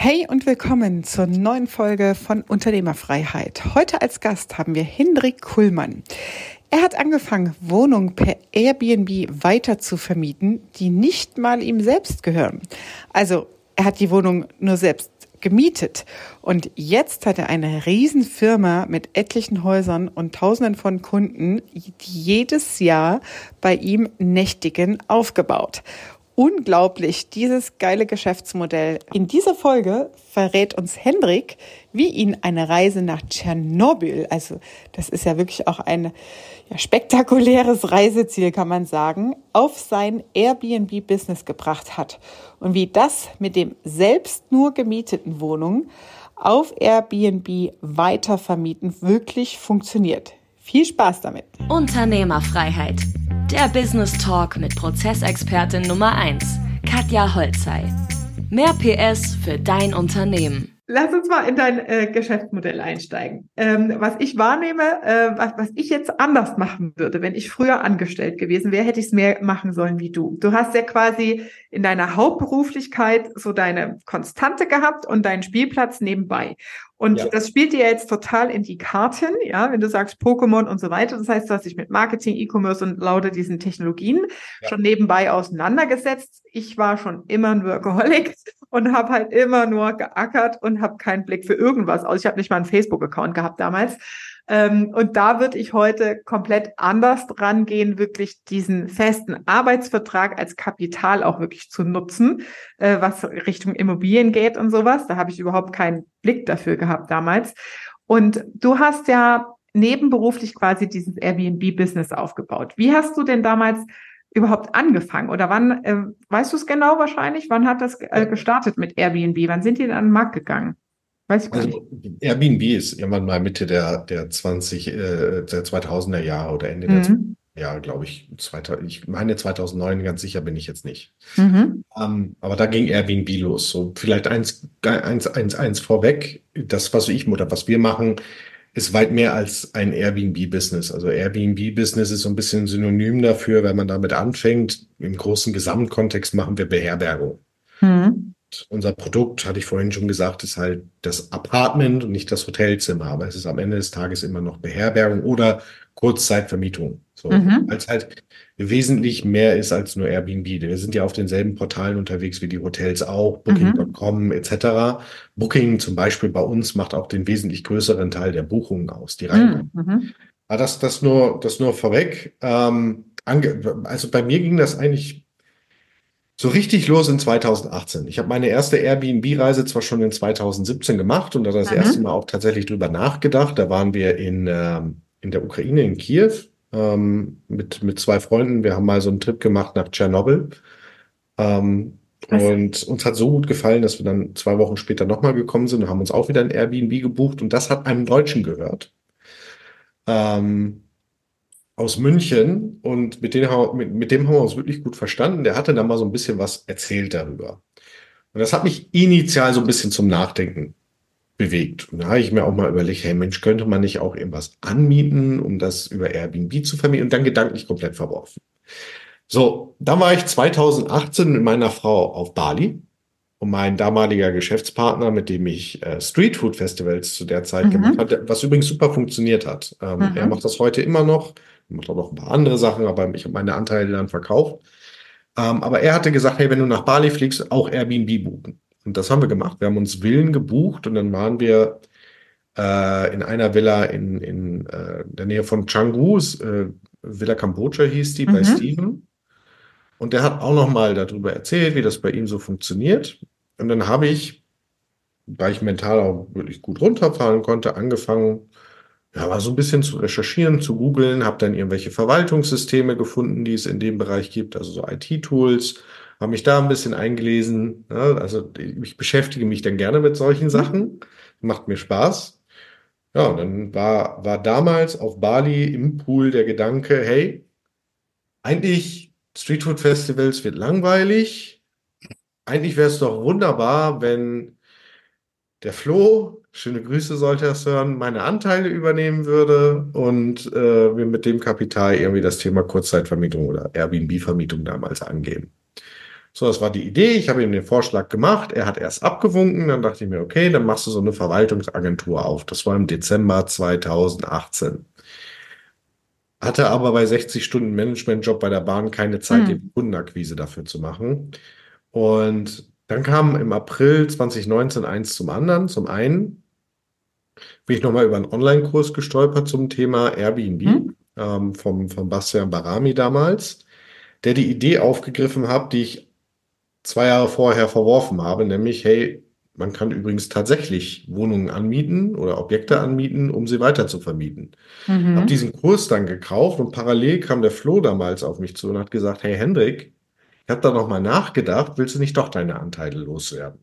Hey und willkommen zur neuen Folge von Unternehmerfreiheit. Heute als Gast haben wir Hendrik Kuhlmann. Er hat angefangen, Wohnungen per Airbnb weiter zu vermieten, die nicht mal ihm selbst gehören. Also er hat die Wohnung nur selbst gemietet. Und jetzt hat er eine Riesenfirma mit etlichen Häusern und Tausenden von Kunden, die jedes Jahr bei ihm nächtigen, aufgebaut unglaublich, dieses geile Geschäftsmodell. In dieser Folge verrät uns Hendrik, wie ihn eine Reise nach Tschernobyl, also das ist ja wirklich auch ein ja, spektakuläres Reiseziel, kann man sagen, auf sein Airbnb-Business gebracht hat und wie das mit dem selbst nur gemieteten Wohnungen auf Airbnb weitervermieten wirklich funktioniert. Viel Spaß damit. Unternehmerfreiheit der Business Talk mit Prozessexpertin Nummer 1, Katja Holzei. Mehr PS für dein Unternehmen. Lass uns mal in dein äh, Geschäftsmodell einsteigen. Ähm, was ich wahrnehme, äh, was, was ich jetzt anders machen würde, wenn ich früher angestellt gewesen wäre, hätte ich es mehr machen sollen wie du. Du hast ja quasi in deiner Hauptberuflichkeit so deine Konstante gehabt und deinen Spielplatz nebenbei. Und ja. das spielt dir jetzt total in die Karten, ja, wenn du sagst Pokémon und so weiter. Das heißt, du hast dich mit Marketing, E-Commerce und lauter diesen Technologien ja. schon nebenbei auseinandergesetzt. Ich war schon immer ein Workaholic und habe halt immer nur geackert und habe keinen Blick für irgendwas aus. Ich habe nicht mal einen Facebook-Account gehabt damals. Ähm, und da würde ich heute komplett anders dran gehen, wirklich diesen festen Arbeitsvertrag als Kapital auch wirklich zu nutzen, äh, was Richtung Immobilien geht und sowas. Da habe ich überhaupt keinen Blick dafür gehabt damals. Und du hast ja nebenberuflich quasi dieses Airbnb-Business aufgebaut. Wie hast du denn damals überhaupt angefangen? Oder wann, äh, weißt du es genau wahrscheinlich? Wann hat das äh, gestartet mit Airbnb? Wann sind die dann an den Markt gegangen? Weiß ich also, nicht. Airbnb ist irgendwann mal Mitte der, der 20, äh, der 2000er Jahre oder Ende mhm. der ja, glaube ich, 2000, ich meine 2009, ganz sicher bin ich jetzt nicht. Mhm. Ähm, aber da ging Airbnb los. So vielleicht eins, eins, eins, eins vorweg. Das, was ich oder was wir machen, ist weit mehr als ein Airbnb-Business. Also Airbnb-Business ist so ein bisschen synonym dafür, wenn man damit anfängt. Im großen Gesamtkontext machen wir Beherbergung. Mhm unser Produkt, hatte ich vorhin schon gesagt, ist halt das Apartment und nicht das Hotelzimmer. Aber es ist am Ende des Tages immer noch Beherbergung oder Kurzzeitvermietung. So, mhm. als halt wesentlich mehr ist als nur Airbnb. Wir sind ja auf denselben Portalen unterwegs wie die Hotels auch, Booking.com mhm. etc. Booking zum Beispiel bei uns macht auch den wesentlich größeren Teil der Buchungen aus, die reinkommen. Mhm. Aber das, das nur, das nur vorweg. Ähm, also bei mir ging das eigentlich so richtig los in 2018. Ich habe meine erste Airbnb-Reise zwar schon in 2017 gemacht und da das mhm. erste Mal auch tatsächlich drüber nachgedacht. Da waren wir in, äh, in der Ukraine, in Kiew, ähm, mit, mit zwei Freunden. Wir haben mal so einen Trip gemacht nach Tschernobyl. Ähm, und uns hat so gut gefallen, dass wir dann zwei Wochen später nochmal gekommen sind und haben uns auch wieder ein Airbnb gebucht und das hat einem Deutschen gehört. Ähm, aus München und mit dem, mit, mit dem haben wir uns wirklich gut verstanden. Der hatte da mal so ein bisschen was erzählt darüber. Und das hat mich initial so ein bisschen zum Nachdenken bewegt. Und da habe ich mir auch mal überlegt, hey Mensch, könnte man nicht auch irgendwas anmieten, um das über Airbnb zu vermieten und dann gedanklich komplett verworfen. So, dann war ich 2018 mit meiner Frau auf Bali und mein damaliger Geschäftspartner, mit dem ich äh, Streetfood Festivals zu der Zeit mhm. gemacht hatte, was übrigens super funktioniert hat. Ähm, mhm. Er macht das heute immer noch macht auch noch ein paar andere Sachen, aber ich habe meine Anteile dann verkauft. Ähm, aber er hatte gesagt, hey, wenn du nach Bali fliegst, auch Airbnb buchen. Und das haben wir gemacht. Wir haben uns Villen gebucht und dann waren wir äh, in einer Villa in, in äh, der Nähe von Canggu, äh, Villa Kambodscha hieß die, mhm. bei Steven. Und der hat auch noch mal darüber erzählt, wie das bei ihm so funktioniert. Und dann habe ich, weil ich mental auch wirklich gut runterfahren konnte, angefangen, ja, war so ein bisschen zu recherchieren, zu googeln, habe dann irgendwelche Verwaltungssysteme gefunden, die es in dem Bereich gibt, also so IT-Tools, habe mich da ein bisschen eingelesen. Ne? also ich beschäftige mich dann gerne mit solchen mhm. Sachen, macht mir Spaß. Ja, und dann war, war damals auf Bali im Pool der Gedanke, hey, eigentlich Streetfood Festivals wird langweilig. Eigentlich wäre es doch wunderbar, wenn der Flo, schöne Grüße sollte er hören, meine Anteile übernehmen würde und äh, wir mit dem Kapital irgendwie das Thema Kurzzeitvermietung oder Airbnb-Vermietung damals angehen. So, das war die Idee. Ich habe ihm den Vorschlag gemacht. Er hat erst abgewunken. Dann dachte ich mir, okay, dann machst du so eine Verwaltungsagentur auf. Das war im Dezember 2018. Hatte aber bei 60 Stunden Managementjob bei der Bahn keine Zeit, hm. die Kundenakquise dafür zu machen. Und dann kam im April 2019 eins zum anderen. Zum einen bin ich nochmal über einen Online-Kurs gestolpert zum Thema Airbnb hm. ähm, vom, vom Bastian Barami damals, der die Idee aufgegriffen hat, die ich zwei Jahre vorher verworfen habe, nämlich, hey, man kann übrigens tatsächlich Wohnungen anmieten oder Objekte anmieten, um sie weiter zu vermieten. Mhm. Habe diesen Kurs dann gekauft und parallel kam der Flo damals auf mich zu und hat gesagt, hey Hendrik, ich habe da noch mal nachgedacht, willst du nicht doch deine Anteile loswerden?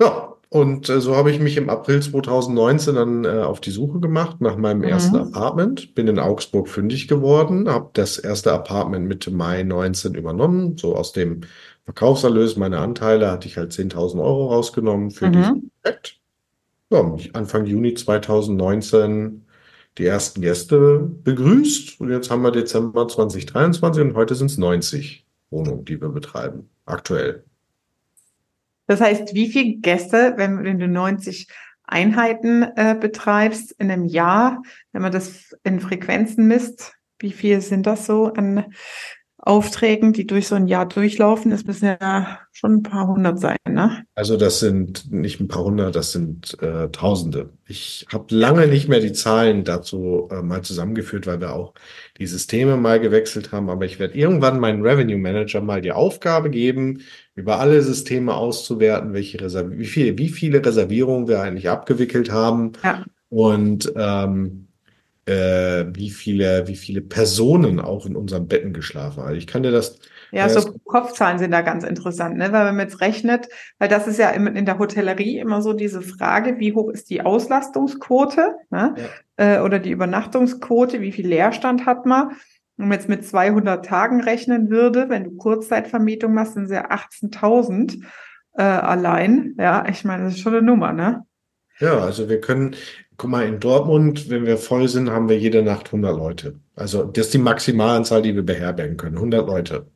Ja, und äh, so habe ich mich im April 2019 dann äh, auf die Suche gemacht nach meinem mhm. ersten Apartment. Bin in Augsburg fündig geworden, habe das erste Apartment Mitte Mai 19 übernommen. So aus dem Verkaufserlös, meine Anteile hatte ich halt 10.000 Euro rausgenommen für mhm. dieses Projekt. Ja, Anfang Juni 2019 die ersten Gäste begrüßt und jetzt haben wir Dezember 2023 und heute sind es 90 Wohnungen, die wir betreiben, aktuell. Das heißt, wie viele Gäste, wenn, wenn du 90 Einheiten äh, betreibst in einem Jahr, wenn man das in Frequenzen misst, wie viel sind das so an Aufträgen, die durch so ein Jahr durchlaufen? Das müssen ja schon ein paar hundert sein, ne? Also das sind nicht ein paar hundert, das sind äh, Tausende. Ich habe lange nicht mehr die Zahlen dazu äh, mal zusammengeführt, weil wir auch die Systeme mal gewechselt haben. Aber ich werde irgendwann meinen Revenue Manager mal die Aufgabe geben, über alle Systeme auszuwerten, welche Reserv wie, viele, wie viele Reservierungen wir eigentlich abgewickelt haben ja. und ähm, äh, wie viele, wie viele Personen auch in unseren Betten geschlafen haben. Also ich kann dir das. Ja, so Kopfzahlen sind da ganz interessant, ne? weil wenn man jetzt rechnet, weil das ist ja in der Hotellerie immer so diese Frage, wie hoch ist die Auslastungsquote ne? Ja. Äh, oder die Übernachtungsquote, wie viel Leerstand hat man? Wenn man jetzt mit 200 Tagen rechnen würde, wenn du Kurzzeitvermietung machst, sind es ja 18.000 äh, allein. Ja, ich meine, das ist schon eine Nummer, ne? Ja, also wir können, guck mal, in Dortmund, wenn wir voll sind, haben wir jede Nacht 100 Leute. Also das ist die Maximalanzahl, die wir beherbergen können. 100 Leute.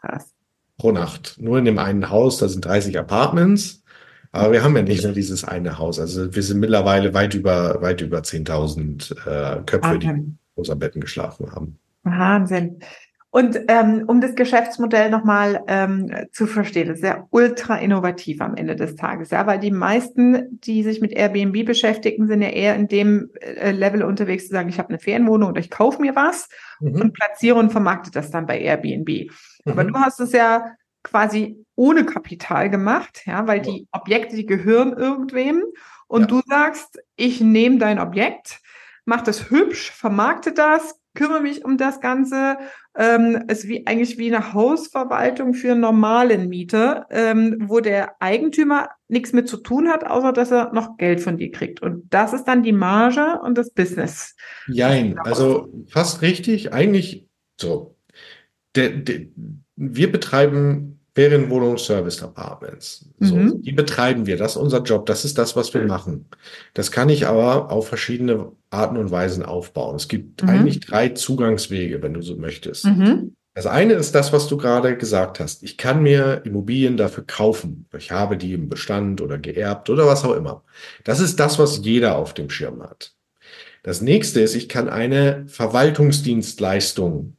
Krass. Pro Nacht. Nur in dem einen Haus, da sind 30 Apartments. Aber wir haben ja nicht nur dieses eine Haus. Also wir sind mittlerweile weit über, weit über 10.000 äh, Köpfe, okay. die in unseren Betten geschlafen haben. Wahnsinn. Und ähm, um das Geschäftsmodell nochmal ähm, zu verstehen, das ist ja ultra innovativ am Ende des Tages, ja, weil die meisten, die sich mit Airbnb beschäftigen, sind ja eher in dem äh, Level unterwegs zu sagen, ich habe eine Ferienwohnung oder ich kaufe mir was mhm. und platziere und vermarkte das dann bei Airbnb. Mhm. Aber du hast es ja quasi ohne Kapital gemacht, ja, weil die Objekte, die gehören irgendwem und ja. du sagst, ich nehme dein Objekt, mach das hübsch, vermarkte das, kümmere mich um das Ganze. Ähm, ist wie eigentlich wie eine Hausverwaltung für normalen Mieter, ähm, wo der Eigentümer nichts mit zu tun hat, außer dass er noch Geld von dir kriegt. Und das ist dann die Marge und das Business. Jein, also fast richtig. Eigentlich so. Der, der, wir betreiben Ferienwohnung-Service Apartments. So, mhm. Die betreiben wir. Das ist unser Job. Das ist das, was wir machen. Das kann ich aber auf verschiedene Arten und Weisen aufbauen. Es gibt mhm. eigentlich drei Zugangswege, wenn du so möchtest. Mhm. Das eine ist das, was du gerade gesagt hast. Ich kann mir Immobilien dafür kaufen. Ich habe die im Bestand oder geerbt oder was auch immer. Das ist das, was jeder auf dem Schirm hat. Das nächste ist, ich kann eine Verwaltungsdienstleistung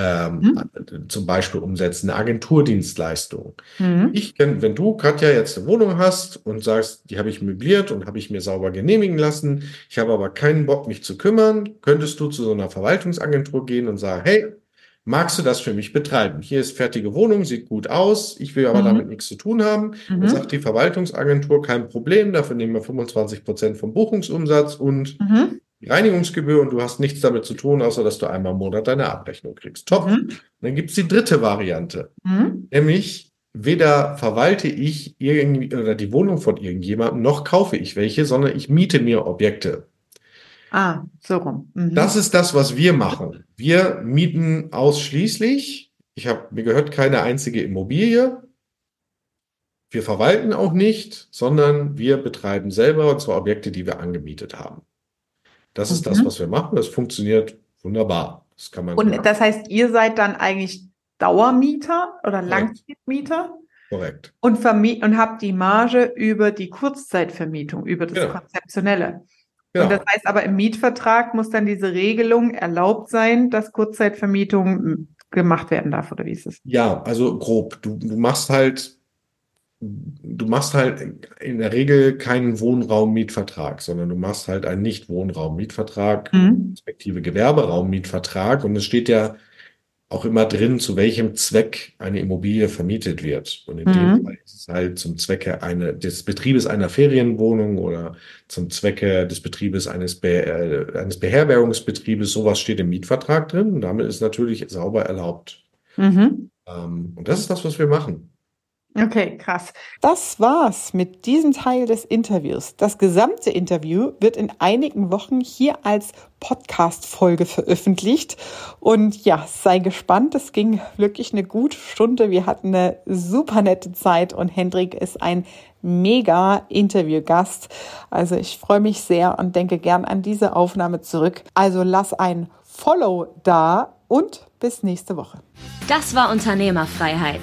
ähm, mhm. zum Beispiel umsetzen, eine Agenturdienstleistung. Mhm. Ich kenn, wenn du, Katja, jetzt eine Wohnung hast und sagst, die habe ich möbliert und habe ich mir sauber genehmigen lassen, ich habe aber keinen Bock, mich zu kümmern, könntest du zu so einer Verwaltungsagentur gehen und sagen, hey, magst du das für mich betreiben? Hier ist fertige Wohnung, sieht gut aus, ich will aber mhm. damit nichts zu tun haben. Mhm. Dann sagt die Verwaltungsagentur, kein Problem, dafür nehmen wir 25 Prozent vom Buchungsumsatz und mhm Reinigungsgebühr und du hast nichts damit zu tun, außer dass du einmal im Monat deine Abrechnung kriegst. Top. Mhm. Dann gibt's die dritte Variante, mhm. nämlich weder verwalte ich irgendwie oder die Wohnung von irgendjemandem, noch kaufe ich welche, sondern ich miete mir Objekte. Ah, so rum. Mhm. Das ist das, was wir machen. Wir mieten ausschließlich. Ich habe mir gehört keine einzige Immobilie. Wir verwalten auch nicht, sondern wir betreiben selber und zwar Objekte, die wir angemietet haben. Das ist mhm. das, was wir machen. Das funktioniert wunderbar. Das kann man. Und das heißt, ihr seid dann eigentlich Dauermieter oder Langzeitmieter. Korrekt. Und, und habe die Marge über die Kurzzeitvermietung, über das genau. Konzeptionelle. Genau. Und das heißt aber im Mietvertrag muss dann diese Regelung erlaubt sein, dass Kurzzeitvermietung gemacht werden darf, oder wie ist es? Ja, also grob. Du, du machst halt du machst halt in der Regel keinen Wohnraummietvertrag, sondern du machst halt einen Nicht-Wohnraummietvertrag, mhm. respektive Gewerberaummietvertrag. Und es steht ja auch immer drin, zu welchem Zweck eine Immobilie vermietet wird. Und in mhm. dem Fall ist es halt zum Zwecke eine, des Betriebes einer Ferienwohnung oder zum Zwecke des Betriebes eines, Be äh, eines Beherbergungsbetriebes. Sowas steht im Mietvertrag drin und damit ist natürlich sauber erlaubt. Mhm. Ähm, und das ist das, was wir machen. Okay, krass. Das war's mit diesem Teil des Interviews. Das gesamte Interview wird in einigen Wochen hier als Podcast-Folge veröffentlicht. Und ja, sei gespannt. Es ging wirklich eine gute Stunde. Wir hatten eine super nette Zeit und Hendrik ist ein mega Interviewgast. Also ich freue mich sehr und denke gern an diese Aufnahme zurück. Also lass ein Follow da und bis nächste Woche. Das war Unternehmerfreiheit